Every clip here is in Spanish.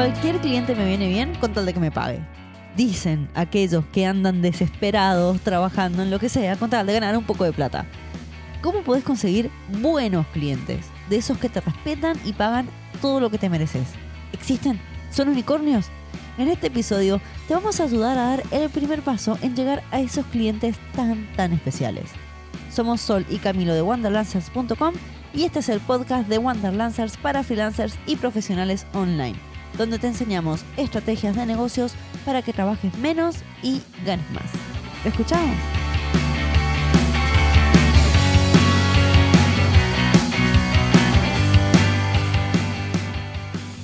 Cualquier cliente me viene bien con tal de que me pague. Dicen aquellos que andan desesperados trabajando en lo que sea con tal de ganar un poco de plata. ¿Cómo podés conseguir buenos clientes? De esos que te respetan y pagan todo lo que te mereces. ¿Existen? ¿Son unicornios? En este episodio te vamos a ayudar a dar el primer paso en llegar a esos clientes tan tan especiales. Somos Sol y Camilo de Wanderlancers.com y este es el podcast de Wanderlancers para freelancers y profesionales online, donde te enseñamos estrategias de negocios para que trabajes menos y ganes más. ¿Lo escuchamos?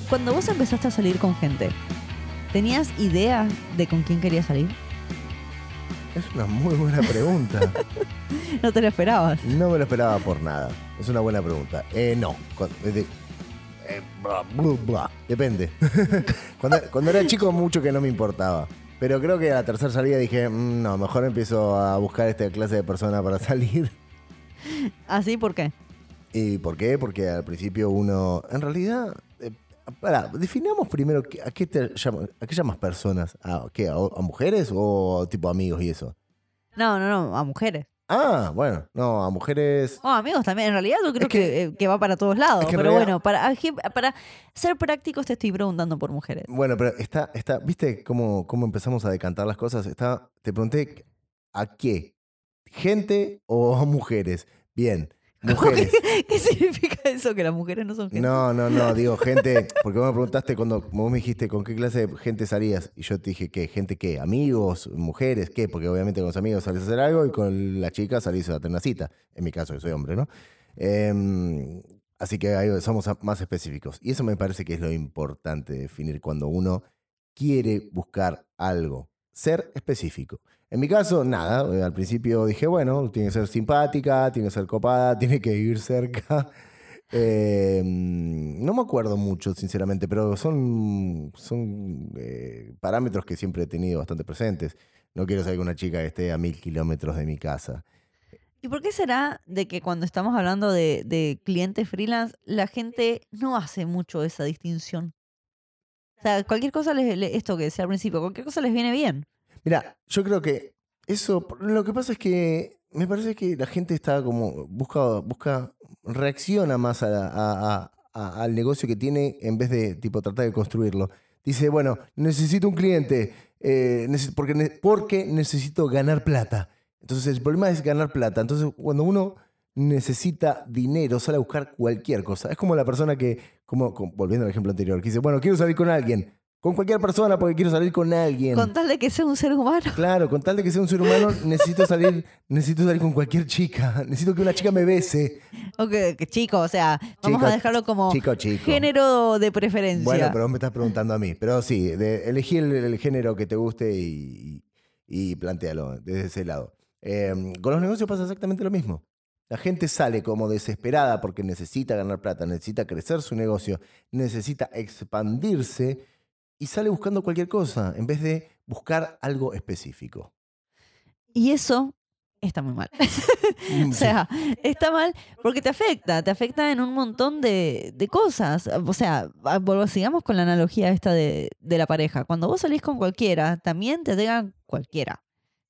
Cuando vos empezaste a salir con gente, ¿tenías idea de con quién querías salir? Es una muy buena pregunta. No te lo esperabas. No me lo esperaba por nada. Es una buena pregunta. Eh, no. Eh, bla, bla, bla. Depende. cuando, cuando era chico, mucho que no me importaba. Pero creo que a la tercera salida dije, "Mm, no, mejor empiezo a buscar esta clase de persona para salir. ¿Así por qué? ¿Y por qué? Porque al principio uno, en realidad, eh, para, definamos primero a qué te llamas, a qué llamas personas, a, qué, a, a mujeres o tipo amigos y eso. No, no, no, a mujeres. Ah, bueno, no, a mujeres. Oh, amigos también. En realidad yo creo Es que- que, eh, que va para todos lados. es que en pero realidad- bueno, para, para ser prácticos te estoy preguntando por mujeres. Bueno, pero está, está, ¿viste cómo, cómo empezamos a decantar las cosas? Está, te pregunté a qué, gente o a mujeres. Bien, mujeres. ¿Qué significa eso? Que las mujeres no son gente. No, no, no, digo gente, porque vos me preguntaste cuando vos me dijiste con qué clase de gente salías y yo te dije qué, gente qué, amigos, mujeres, qué, porque obviamente con los amigos salís a hacer algo y con la chica salís a tener una cita. En mi caso, que soy hombre, ¿no? Em, así que ahí somos más específicos. Y eso me parece que es lo importante definir cuando uno quiere buscar algo. Ser específico. En mi caso, nada. eh, Al principio dije, bueno, tiene que ser simpática, tiene que ser copada, tiene que vivir cerca. Eh, no me acuerdo mucho, sinceramente, pero son, son eh, parámetros que siempre he tenido bastante presentes. No quiero con una chica que esté a mil kilómetros de mi casa. ¿Y por qué será de que cuando estamos hablando de, clientes freelance, la gente no hace mucho esa distinción? O sea, cualquier cosa, les, le- esto que decía al principio, cualquier cosa les viene bien. Mira, yo creo que eso, lo que pasa es que me parece que la gente está como, busca, busca, reacciona más al negocio que tiene en vez de tipo tratar de construirlo. Dice, bueno, necesito un cliente eh, porque necesito ganar plata. Entonces el problema es ganar plata. Entonces cuando uno necesita dinero, sale a buscar cualquier cosa. Es como la persona que, como, como- volviendo al ejemplo anterior, que dice, bueno, quiero salir con alguien. Con cualquier persona porque quiero salir con alguien. Con tal de que sea un ser humano. Claro, con tal de que sea un ser humano, necesito salir, necesito salir con cualquier chica. Necesito que una chica me bese. O que, que chico, o sea, vamos a dejarlo como chico, chico. género de preferencia. Bueno, pero vos me estás preguntando a mí. Pero sí, de, elegí el, el género que te guste y, y, y plantealo desde ese lado. Eh, con los negocios pasa exactamente lo mismo. La gente sale como desesperada porque necesita ganar plata, necesita crecer su negocio, necesita expandirse y sale buscando cualquier cosa en vez de buscar algo específico. Y eso está muy mal. Mm, O sea, está mal porque te afecta, te afecta en un montón de, de cosas. O sea, a- volvo- sigamos con la analogía esta de, de la pareja. Cuando vos salís con cualquiera, también te llega cualquiera.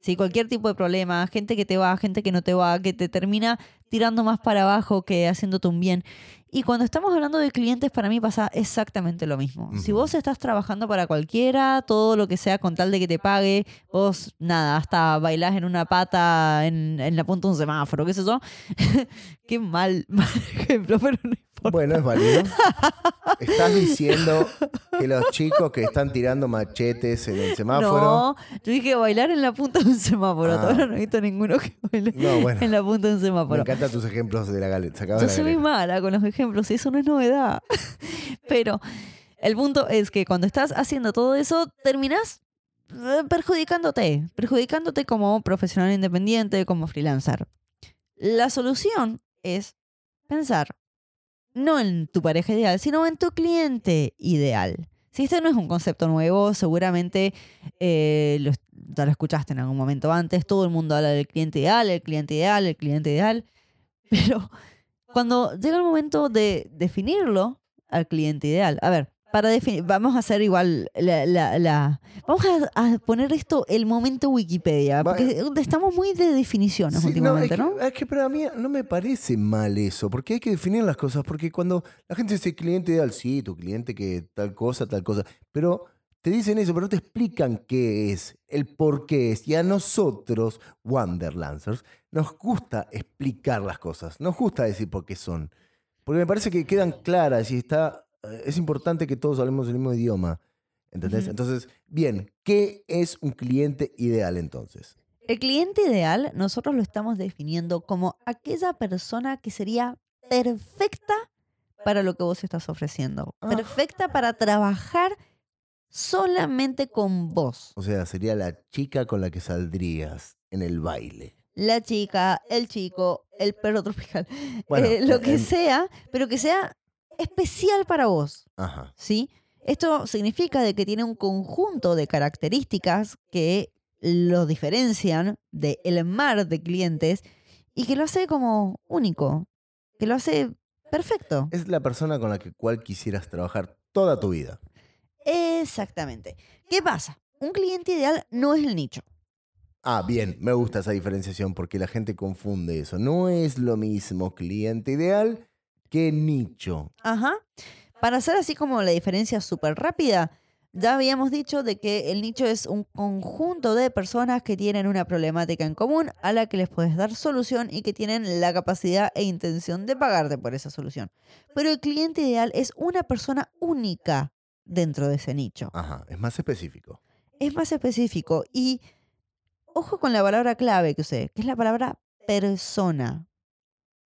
Sí, cualquier tipo de problema, gente que te va, gente que no te va, que te termina tirando más para abajo que haciéndote un bien. Y cuando estamos hablando de clientes, para mí pasa exactamente lo mismo. Si vos estás trabajando para cualquiera, todo lo que sea con tal de que te pague, vos nada, hasta bailás en una pata en, en la punta de un semáforo, qué sé yo. qué mal, mal ejemplo, pero no. Bueno, es válido. Estás diciendo que los chicos que están tirando machetes en el semáforo. No, yo dije bailar en la punta de un semáforo. Ah. Ahora no he visto ninguno que baile No, bueno. en la punta de un Me semáforo. encantan tus ejemplos de la galeta. Yo la soy muy mala con los ejemplos y eso no es novedad. Pero el punto es que cuando estás haciendo todo eso, terminás eh, perjudicándote, perjudicándote como profesional independiente, como freelancer. La solución es pensar no en tu pareja ideal, sino en tu cliente ideal. Si este no es un concepto nuevo, seguramente eh, ya lo escuchaste en algún momento antes. Todo el mundo habla del cliente ideal, el cliente ideal, el cliente ideal. Pero cuando llega el momento de definirlo al cliente ideal, a ver, para definir, vamos a hacer igual la, la- la- vamos a, a poner esto el momento Wikipedia, Va- porque estamos muy de definiciones Sí, no, últimamente, es, ¿no? que, es que para mí no me parece mal eso, porque hay que definir las cosas, porque cuando la gente dice cliente ideal, sí, tu cliente que tal cosa, tal cosa, pero te dicen eso, pero no te explican qué es, el por qué es, y a nosotros, Wanderlancers, nos gusta explicar las cosas, nos gusta decir por qué son, porque me parece que quedan claras y está, eh, es importante que todos hablemos el mismo idioma, ¿entendés? Entonces, bien, ¿qué es un cliente ideal entonces? El cliente ideal nosotros lo estamos definiendo como aquella persona que sería perfecta para lo que vos estás ofreciendo, Ah. perfecta para trabajar solamente con vos. O sea, sería la chica con la que saldrías en el baile. La chica, el chico, el perro tropical, Bueno, eh, lo que en- sea, pero que sea especial para vos. Ajá. ¿sí? Esto significa de que tiene un conjunto de características que lo diferencian del mar de clientes y que lo hace como único, que lo hace perfecto. Es la persona con la que cual quisieras trabajar toda tu vida. Exactamente. ¿Qué pasa? Un cliente ideal no es el nicho. Ah, bien, me gusta esa diferenciación porque la gente confunde eso. No es lo mismo cliente ideal que nicho. Ajá. Para hacer así como la diferencia súper rápida, ya habíamos dicho de que el nicho es un conjunto de personas que tienen una problemática en común a la que les puedes dar solución y que tienen la capacidad e intención de pagarte por esa solución. Pero el cliente ideal es una persona única dentro de ese nicho. Ajá, es más específico. Es más específico y ojo con la palabra clave que usé, que es la palabra persona.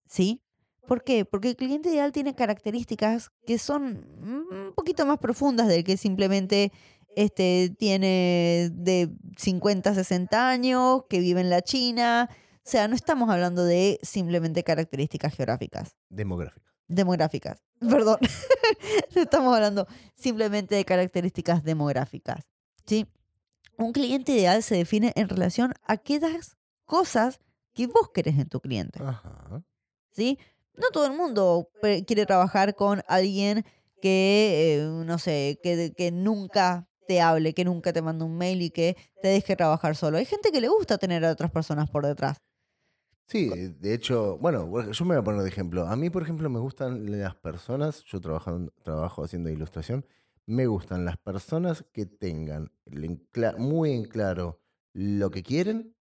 ¿Sí? ¿Por qué? Porque el cliente ideal tiene características que son un poquito más profundas del que simplemente este, tiene de 50 a 60 años, que vive en la China. O sea, no estamos hablando de simplemente características geográficas, Demográfico. demográficas. Perdón. no estamos hablando simplemente de características demográficas. ¿sí? Un cliente ideal se define en relación a aquellas cosas que vos querés en tu cliente. Ajá. ¿sí? No todo el mundo quiere trabajar con alguien que, eh, no sé, que, que nunca te hable, que nunca te mande un mail y que te deje trabajar solo. Hay gente que le gusta tener a otras personas por detrás. Sí, de hecho, bueno, yo me voy a poner de ejemplo. A mí, por ejemplo, me gustan las personas, yo trabajo, haciendo ilustración, me gustan las personas que tengan muy en claro lo que quieren,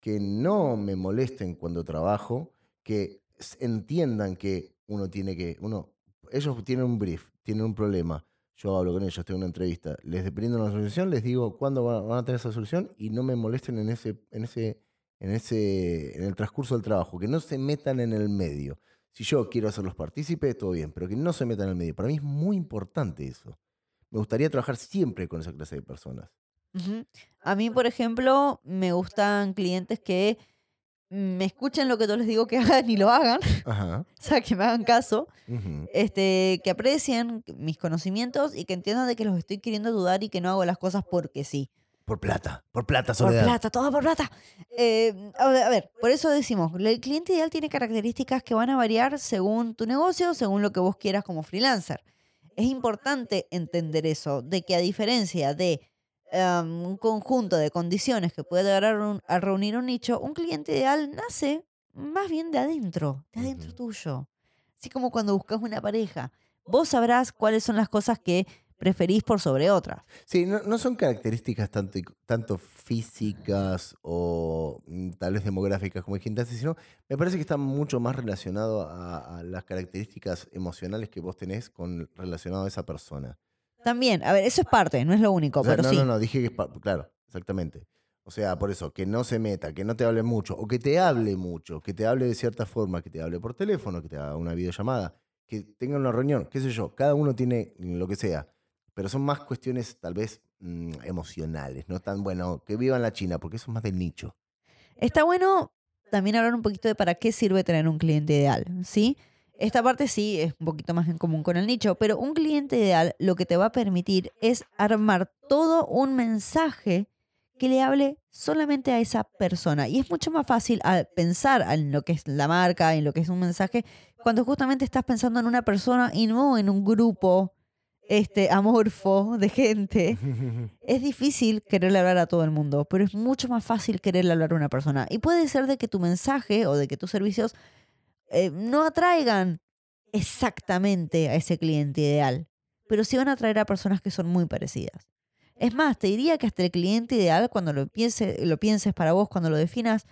que no me molesten cuando trabajo, que entiendan que uno tiene que, uno, ellos tienen un brief, tienen un problema, yo hablo con ellos, tengo una entrevista, les brindo una solución, les digo cuándo va- van a tener esa solución y no me molesten en ese, en ese, en ese, en el transcurso del trabajo, que no se metan en el medio. Si yo quiero hacerlos partícipes, todo bien, pero que no se metan en el medio. Para mí es muy importante eso. Me gustaría trabajar siempre con esa clase de personas. A mí, por ejemplo, me gustan clientes que me escuchen lo que yo les digo que hagan y lo hagan, Ajá. o sea, que me hagan caso, este, que aprecien mis conocimientos y que entiendan de que los estoy queriendo dudar y que no hago las cosas porque sí. Por plata, por plata, Por soledad. plata, todo por plata. Eh, a ver, por eso decimos, el cliente ideal tiene características que van a variar según tu negocio, según lo que vos quieras como freelancer. Es importante entender eso, de que a diferencia de em, un conjunto de condiciones que puede llegar a, reun- a reunir un nicho, un cliente ideal nace más bien de adentro, de adentro tuyo. Así como cuando buscas una pareja. Vos sabrás cuáles son las cosas que preferís por sobre otras. Sí, no, no son características tanto, tanto físicas o mm, tal vez demográficas como dijiste antes, sino me parece que está mucho más relacionado a, a las características emocionales que vos tenés con relacionado a esa persona. También, a ver, eso es parte, no es lo único, O sea, pero no, sí. no, no, dije que es pa- claro, exactamente. O sea, por eso, que no se meta, que no te hable mucho, o que te hable mucho, que te hable de cierta forma, que te hable por teléfono, que te haga una videollamada, que tenga una reunión, qué sé yo, cada uno tiene lo que sea, pero son más cuestiones tal vez mm, emocionales, no tan, bueno, que viva en la China, porque eso es más del nicho. Está bueno también hablar un poquito de para qué sirve tener un cliente ideal, ¿sí? Esta parte sí es un poquito más en común con el nicho, pero un cliente ideal lo que te va a permitir es armar todo un mensaje que le hable solamente a esa persona. Y es mucho más fácil al pensar en lo que es la marca, en lo que es un mensaje, cuando justamente estás pensando en una persona y no en un grupo este, amorfo de gente, es difícil quererle hablar a todo el mundo, pero es mucho más fácil quererle hablar a una persona. Y puede ser de que tu mensaje o de que tus servicios eh, no atraigan exactamente a ese cliente ideal, pero sí van a atraer a personas que son muy parecidas. Es más, te diría que hasta el cliente ideal, cuando lo, piense, lo pienses para vos, cuando lo definas,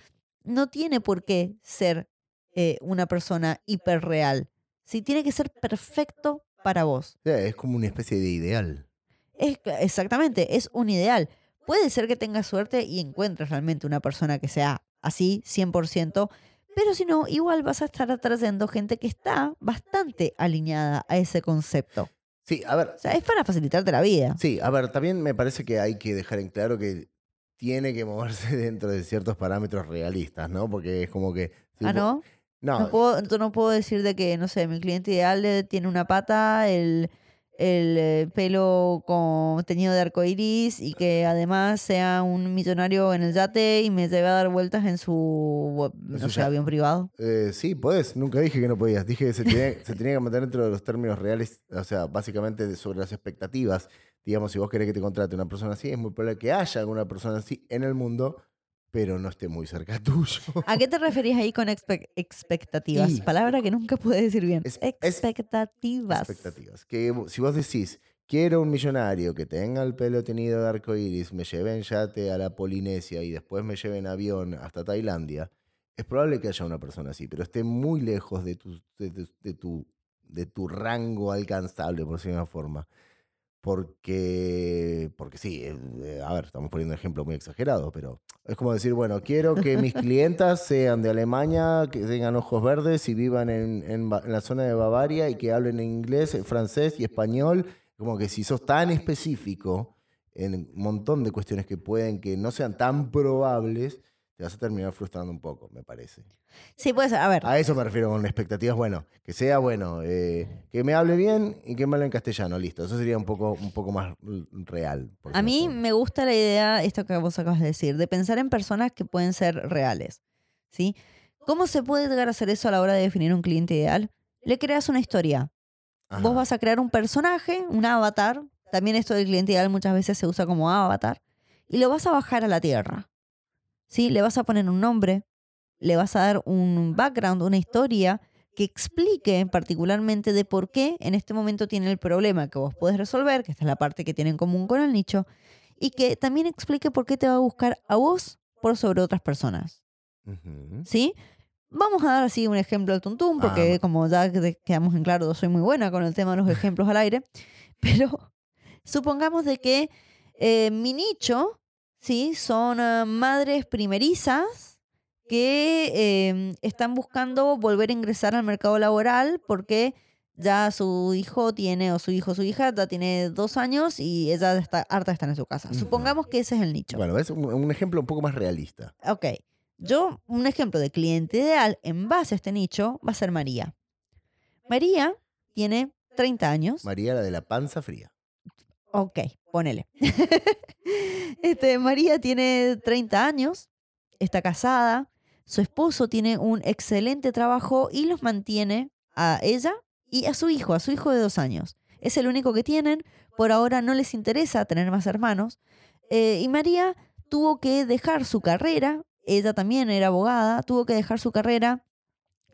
no tiene por qué ser eh, una persona hiperreal. Sí, tiene que ser perfecto para vos. Es como una especie de ideal. Es, exactamente, es un ideal. Puede ser que tengas suerte y encuentres realmente una persona que sea así, 100%, pero si no, igual vas a estar atrayendo gente que está bastante alineada a ese concepto. Sí, a ver. O sea, es para facilitarte la vida. Sí, a ver, también me parece que hay que dejar en claro que tiene que moverse dentro de ciertos parámetros realistas, ¿no? Porque es como que... ¿Ah, no? No, No puedo, entonces no puedo decir de que, no sé, mi cliente ideal tiene una pata, el, el eh, pelo con teñido de arco iris y que además sea un millonario en el yate y me lleve a dar vueltas en su, no sé, avión privado. Eh, sí, podés. Nunca dije que no podías. Dije que se tenía, se tenía que mantener dentro de los términos reales, o sea, básicamente sobre las expectativas. Digamos, si vos querés que te contrate una persona así, es muy probable que haya alguna persona así en el mundo, pero no esté muy cerca tuyo. ¿A qué te referías ahí con expe- expectativas? Y- Palabra que nunca pude decir bien. Es- es- expectativas. Expectativas. Que si vos decís, quiero un millonario que tenga el pelo tenido de arco iris, me lleve en yate a la Polinesia y después me lleve en avión hasta Tailandia, es probable que haya una persona así, pero esté muy lejos de tu, de, tu- de tu, de tu rango alcanzable, por decirlo de una forma. Porque, porque sí, eh, eh, a ver, estamos poniendo un ejemplo muy exagerado, pero es como decir, bueno, quiero que mis clientas sean de Alemania, que tengan ojos verdes y vivan en, en en la zona de Bavaria y que hablen inglés, eh, francés y español. Como que si sos tan específico en un montón de cuestiones que pueden que no sean tan probables, te vas a terminar frustrando un poco, me parece. Sí, puede ser. A ver, A eso me refiero con expectativas, bueno, que sea bueno, eh, que me hable bien y que me hable en castellano, listo. Eso sería un poco, un poco más real. A mí me gusta la idea, esto que vos acabas de decir, de pensar en personas que pueden ser reales. ¿Sí? ¿Cómo se puede llegar a hacer eso a la hora de definir un cliente ideal? Le creas una historia. Vos vas a crear un personaje, un avatar. También esto del cliente ideal muchas veces se usa como avatar. Y lo vas a bajar a la tierra. ¿Sí? Le vas a poner un nombre, le vas a dar un background, una historia que explique particularmente de por qué en este momento tiene el problema que vos podés resolver, que esta es la parte que tiene en común con el nicho, y que también explique por qué te va a buscar a vos por sobre otras personas. ¿Sí? Vamos a dar así un ejemplo al tuntún, porque Ah. como ya que- quedamos en claro, soy muy buena con el tema de los ejemplos al aire, pero supongamos de que eh, mi nicho, ¿sí? Son ah, madres primerizas que eh, están buscando volver a ingresar al mercado laboral porque ya su hijo tiene, o su hijo o su hija ya tiene dos años y ella está harta de estar en su casa. Supongamos que ese es el nicho. Bueno, es un, un ejemplo un poco más realista. Ok. Yo, un ejemplo de cliente ideal en base a este nicho va a ser María. María tiene 30 años. María, la de la panza fría. Ok, ponele. este, María tiene 30 años, está casada, su esposo tiene un excelente trabajo y los mantiene a ella y a su hijo, a su hijo de dos años. Es el único que tienen, por ahora no les interesa tener más hermanos. Eh, y María tuvo que dejar su carrera, ella también era abogada, tuvo que dejar su carrera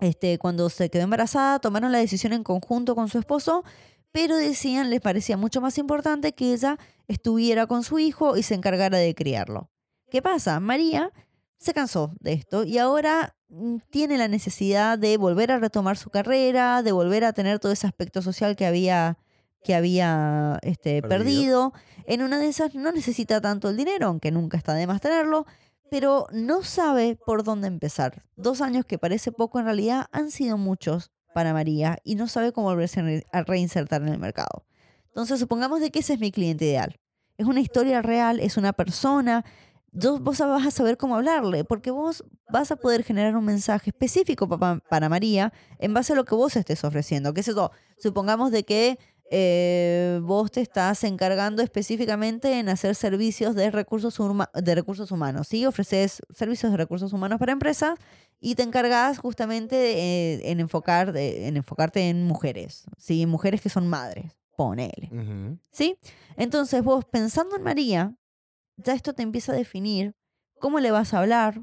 este, cuando se quedó embarazada, tomaron la decisión en conjunto con su esposo, pero decían, les parecía mucho más importante que ella estuviera con su hijo y se encargara de criarlo. ¿Qué pasa? María se cansó de esto y ahora mm, tiene la necesidad de volver a retomar su carrera, de volver a tener todo ese aspecto social que había, que había este, Perdido. perdido. En una de esas no necesita tanto el dinero, aunque nunca está de más tenerlo, pero no sabe por dónde empezar. Dos años que parece poco en realidad han sido muchos para María y no sabe cómo volverse a re- a reinsertar en el mercado. Entonces supongamos de que ese es mi cliente ideal. Es una historia real, es una persona. Vos vas a saber cómo hablarle, porque vos vas a poder generar un mensaje específico pa- para María en base a lo que vos estés ofreciendo. ¿Qué es eso? Supongamos de que eh, vos te estás encargando específicamente en hacer servicios de recursos, de recursos humanos, ¿sí? Ofreces servicios de recursos humanos para empresas y te encargas justamente eh, en, enfocar de- en enfocarte en mujeres, ¿sí? Mujeres que son madres Ponele. ¿Sí? Entonces vos pensando en María, ya esto te empieza a definir cómo le vas a hablar,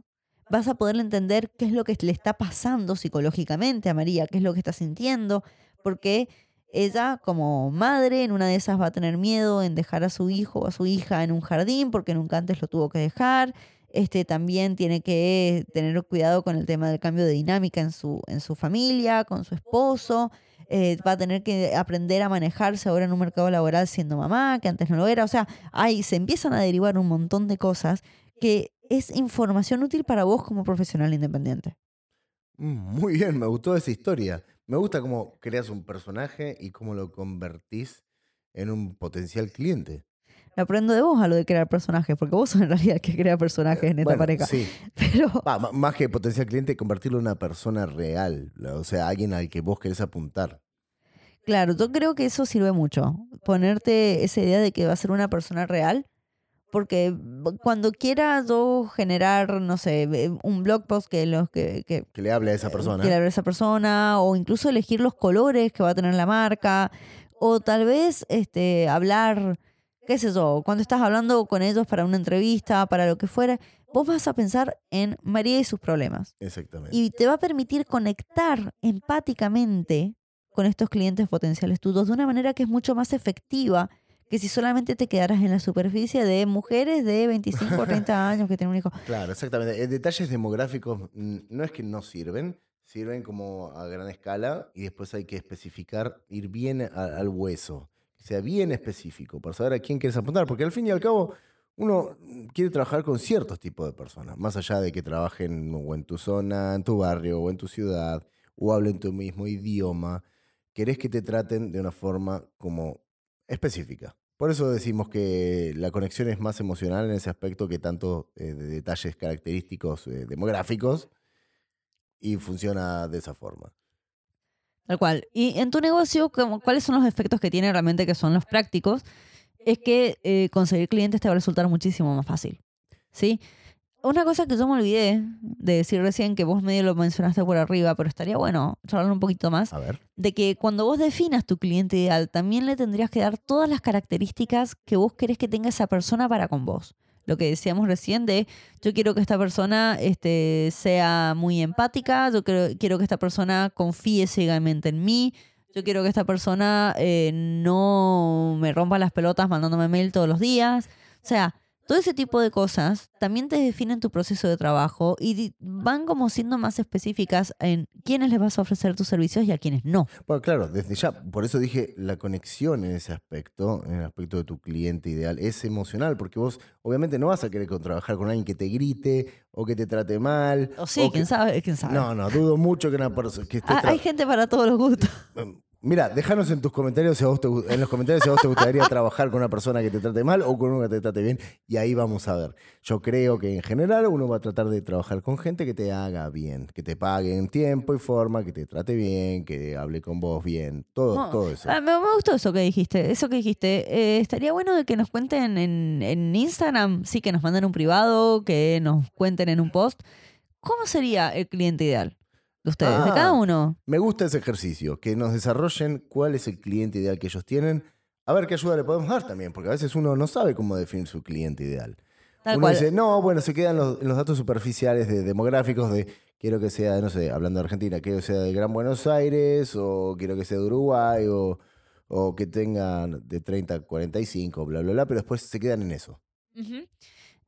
vas a poder entender qué es lo que le está pasando psicológicamente a María, qué es lo que está sintiendo, porque ella como madre en una de esas va a tener miedo en dejar a su hijo o a su hija en un jardín porque nunca antes lo tuvo que dejar. Este también tiene que tener cuidado con el tema del cambio de dinámica en su, en su familia, con su esposo. Eh, va a tener que aprender a manejarse ahora en un mercado laboral siendo mamá, que antes no lo era. O sea, ahí se empiezan a derivar un montón de cosas que es información útil para vos como profesional independiente. Mm, Muy bien, me gustó esa historia. Me gusta cómo creas un personaje y cómo lo convertís en un potencial cliente. Lo aprendo de vos a lo de crear personajes, porque vos sos en realidad el que crea personajes en esta Bueno, pareja. Sí. Pero Va, más que potencial cliente, convertirlo en una persona real. O sea, alguien al que vos querés apuntar. claro, yo creo que eso sirve mucho. Ponerte esa idea de que va a ser una persona real. Porque cuando quiera yo generar, no sé, eh, un blog post que los que, que, Que le hable a esa persona. que le hable a esa persona, o incluso elegir los colores que va a tener la marca, o tal vez este, hablar, qué sé yo, cuando estás hablando con ellos para una entrevista, para lo que fuera, vos vas a pensar en María y sus problemas. Exactamente. Y te va a permitir conectar empáticamente con estos clientes potenciales tuyos de una manera que es mucho más efectiva que si solamente te quedaras en la superficie de mujeres de 25 o 30 años que tienen un hijo. Claro, exactamente. Detalles demográficos no es que no sirven, sirven como a gran escala y después hay que especificar, ir bien a- al hueso, que sea bien específico para saber a quién quieres apuntar, porque al fin y al cabo uno quiere trabajar con ciertos tipos de personas, más allá de que trabajen o en tu zona, en tu barrio o en tu ciudad, o hablen tu mismo idioma, querés que te traten de una forma como específica. Por eso decimos que la conexión es más emocional en ese aspecto que tanto eh, de detalles característicos eh, demográficos y funciona de esa forma. Tal cual. Y en tu negocio, ¿cuáles son los efectos que tiene realmente que son los prácticos? Es que eh, conseguir clientes te va a resultar muchísimo más fácil. ¿Sí? Una cosa que yo me olvidé de decir recién, que vos medio lo mencionaste por arriba, pero estaría bueno charlar un poquito más, A ver. de que cuando vos definas tu cliente ideal, también le tendrías que dar todas las características que vos querés que tenga esa persona para con vos. Lo que decíamos recién de yo quiero que esta persona este, sea muy empática, yo quiero, quiero que esta persona confíe ciegamente en mí, yo quiero que esta persona eh, no me rompa las pelotas mandándome mail todos los días. O sea, todo ese tipo de cosas también te definen tu proceso de trabajo y van como siendo más específicas en quiénes les vas a ofrecer tus servicios y a quiénes no. Bueno, claro, desde ya, por eso dije la conexión en ese aspecto, en el aspecto de tu cliente ideal, es emocional, porque vos obviamente no vas a querer trabajar con alguien que te grite o que te trate mal. O sí, quién sabe, quién sabe. No, no, dudo mucho que una persona que esté tra- hay gente para todos los gustos. Mira, déjanos en tus comentarios si a vos te en los comentarios si a vos te gustaría trabajar con una persona que te trate mal o con una que te trate bien y ahí vamos a ver. Yo creo que en general uno va a tratar de trabajar con gente que te haga bien, que te pague en tiempo y forma, que te trate bien, que hable con vos bien, todo, No, todo eso. ah, me, me gustó eso que dijiste. Eso que dijiste. Eh, estaría bueno de que nos cuenten en, en Instagram, sí, que nos manden un privado, que nos cuenten en un post. ¿Cómo sería el cliente ideal de ustedes? de Ah. cada uno. Me gusta ese ejercicio, que nos desarrollen cuál es el cliente ideal que ellos tienen, a ver qué ayuda le podemos dar también, porque a veces uno no sabe cómo definir su cliente ideal. Tal Uno cual. dice, no, bueno, se quedan los, en los datos superficiales de demográficos de quiero que sea, no sé, hablando de Argentina, quiero que sea de Gran Buenos Aires, o quiero que sea de Uruguay, o, o que tengan de 30 a 45, bla, bla, bla, pero después se quedan en eso.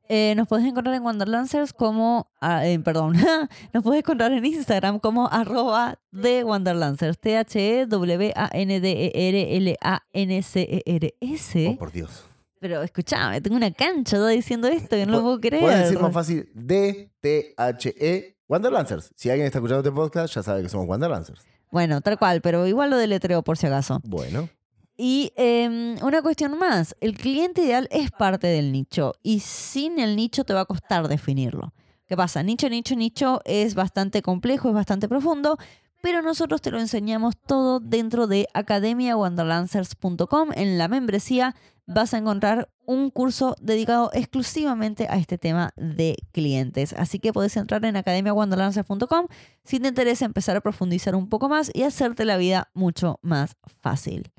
Eh, nos podés encontrar en Wanderlancers como, ah, eh, perdón, nos podés encontrar en Instagram como arroba de Wanderlancers, T-H-E-W-A-N-D-E-R-L-A-N-C-E-R-S. Oh, por Dios. Pero escuchame, tengo una cancha diciendo esto que no lo puedo creer. Puedes decir más fácil D-T-H-E Wanderlancers. Si alguien está escuchando este podcast, ya sabe que somos Wanderlancers. Bueno, tal cual, pero igual lo deletreo por si acaso. Bueno, Y em, una cuestión más, el cliente ideal es parte del nicho y sin el nicho te va a costar definirlo. ¿Qué pasa? Nicho, nicho, nicho es bastante complejo, es bastante profundo, pero nosotros te lo enseñamos todo dentro de academiawanderlancers.com. En la membresía vas a encontrar un curso dedicado exclusivamente a este tema de clientes. Así que puedes entrar en academiawanderlancers.com si te interesa empezar a profundizar un poco más y hacerte la vida mucho más fácil.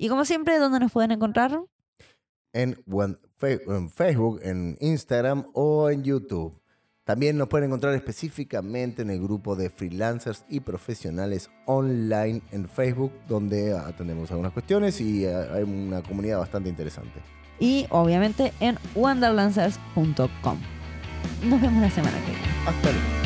Y como siempre, ¿dónde nos pueden encontrar? En, Facebook, en Instagram o en YouTube. También nos pueden encontrar específicamente en el grupo de freelancers y profesionales online en Facebook, donde atendemos algunas cuestiones y eh, hay una comunidad bastante interesante. Y obviamente en wonderlancers.com. Nos vemos la semana que viene. Hasta luego.